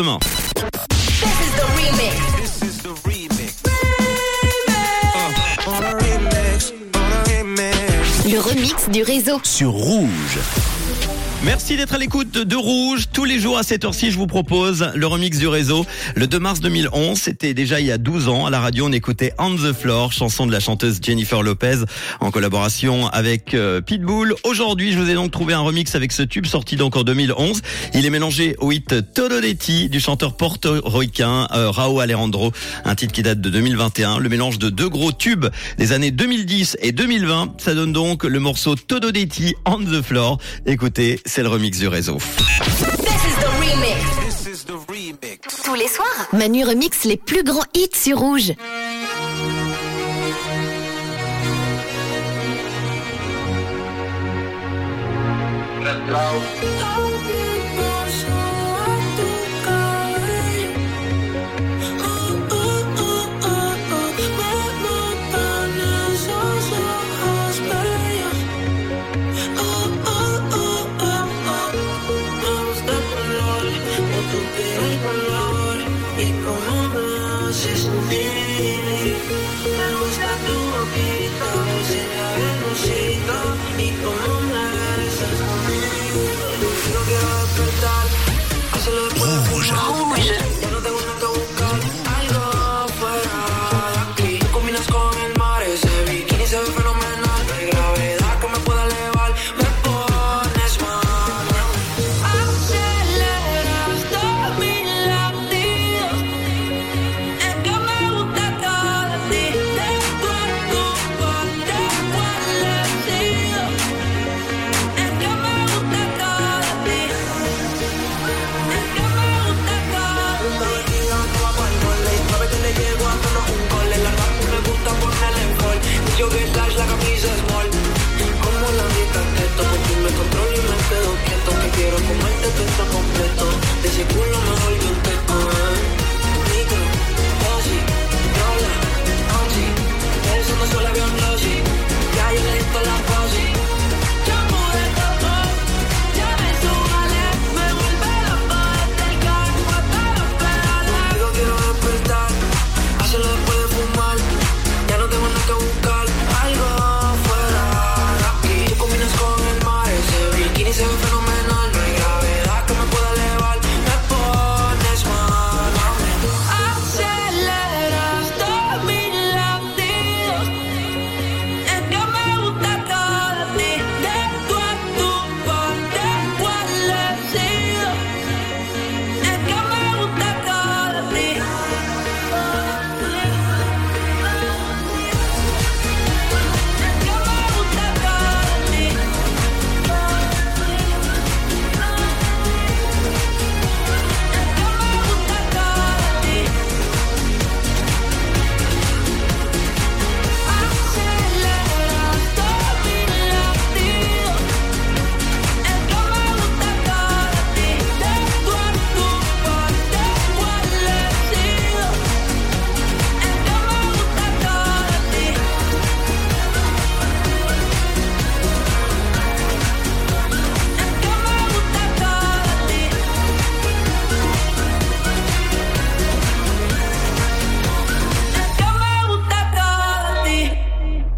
Demain. Le remix du réseau. sur Rouge. Merci d'être à l'écoute de Rouge. Tous les jours à cette heure-ci, je vous propose le remix du réseau. Le 2 mars 2011, c'était déjà il y a 12 ans. À la radio, on écoutait On the Floor, chanson de la chanteuse Jennifer Lopez, en collaboration avec euh, Pitbull. Aujourd'hui, je vous ai donc trouvé un remix avec ce tube sorti donc en 2011. Il est mélangé au hit Todo de Ti du chanteur portoricain euh, Raúl Alejandro, un titre qui date de 2021. Le mélange de deux gros tubes des années 2010 et 2020, ça donne donc le morceau Todo de Ti On the Floor. Écoutez, c'est le remix du réseau. Tous les soirs, Manu remix les plus grands hits sur Rouge. Rouge.